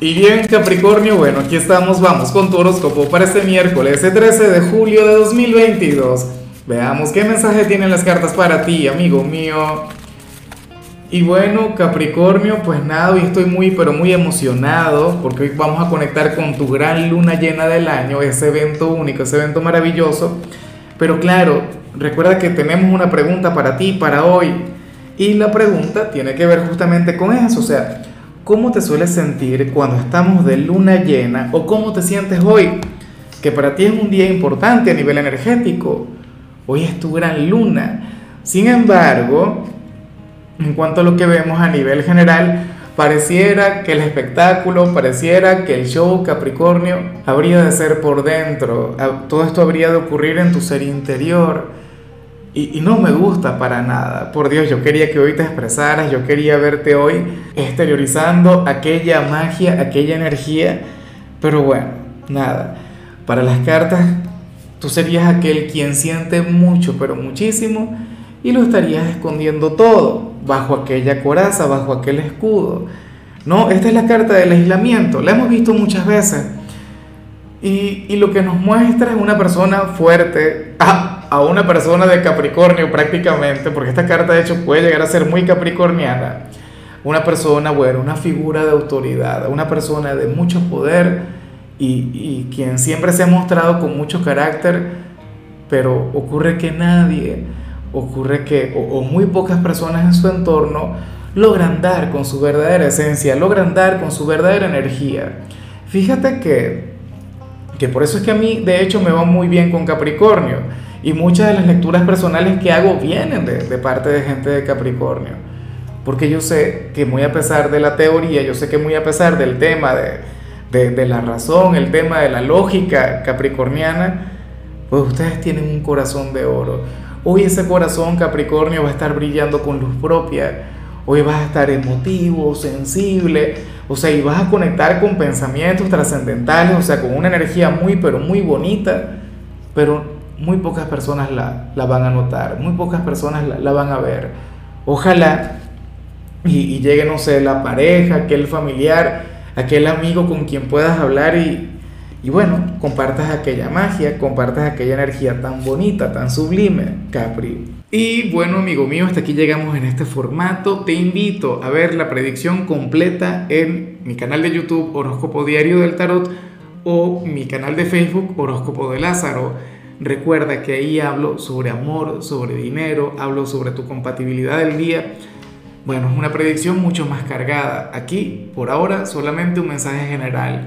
Y bien, Capricornio, bueno, aquí estamos, vamos con tu horóscopo para este miércoles, el 13 de julio de 2022. Veamos qué mensaje tienen las cartas para ti, amigo mío. Y bueno, Capricornio, pues nada, hoy estoy muy, pero muy emocionado porque hoy vamos a conectar con tu gran luna llena del año, ese evento único, ese evento maravilloso. Pero claro, recuerda que tenemos una pregunta para ti, para hoy. Y la pregunta tiene que ver justamente con eso, o sea, ¿Cómo te sueles sentir cuando estamos de luna llena o cómo te sientes hoy? Que para ti es un día importante a nivel energético. Hoy es tu gran luna. Sin embargo, en cuanto a lo que vemos a nivel general, pareciera que el espectáculo, pareciera que el show Capricornio habría de ser por dentro. Todo esto habría de ocurrir en tu ser interior y, no me gusta para nada. Por Dios, yo quería que hoy te expresaras, yo quería verte hoy exteriorizando aquella magia, aquella energía. Pero bueno, nada. Para las cartas, tú serías aquel quien siente mucho, pero muchísimo, y lo estarías escondiendo todo bajo aquella coraza, bajo aquel escudo. No, esta es la carta del aislamiento, la hemos visto muchas veces. Y, y lo que nos muestra es una persona fuerte. Ah, a una persona de Capricornio prácticamente, porque esta carta de hecho puede llegar a ser muy capricorniana, una persona, bueno, una figura de autoridad, una persona de mucho poder y, quien siempre se ha mostrado con mucho carácter, pero ocurre que nadie, ocurre que, o, muy pocas personas en su entorno logran dar con su verdadera esencia, logran dar con su verdadera energía. Fíjate que, que por eso es que a mí de hecho me va muy bien con Capricornio y muchas de las lecturas personales que hago vienen de, parte de gente de Capricornio. Porque yo sé que muy a pesar de la teoría, yo sé que muy a pesar del tema de, de, de la razón, el tema de la lógica capricorniana, pues ustedes tienen un corazón de oro. Hoy ese corazón Capricornio va a estar brillando con luz propia. Hoy vas a estar emotivo, sensible, o sea, y vas a conectar con pensamientos trascendentales, o sea, con una energía muy, pero muy bonita, pero muy pocas personas la, van a notar, muy pocas personas la, van a ver. Ojalá y, llegue, no sé, la pareja, aquel familiar, aquel amigo con quien puedas hablar y, y bueno, compartas aquella magia, compartas aquella energía tan bonita, tan sublime, Capri. Y bueno, amigo mío, hasta aquí llegamos en este formato. Te invito a ver la predicción completa en mi canal de YouTube Horóscopo Diario del Tarot o mi canal de Facebook Horóscopo de Lázaro. Recuerda que ahí hablo sobre amor, sobre dinero, hablo sobre tu compatibilidad del día. Bueno, es una predicción mucho más cargada. Aquí, por ahora, solamente un mensaje general.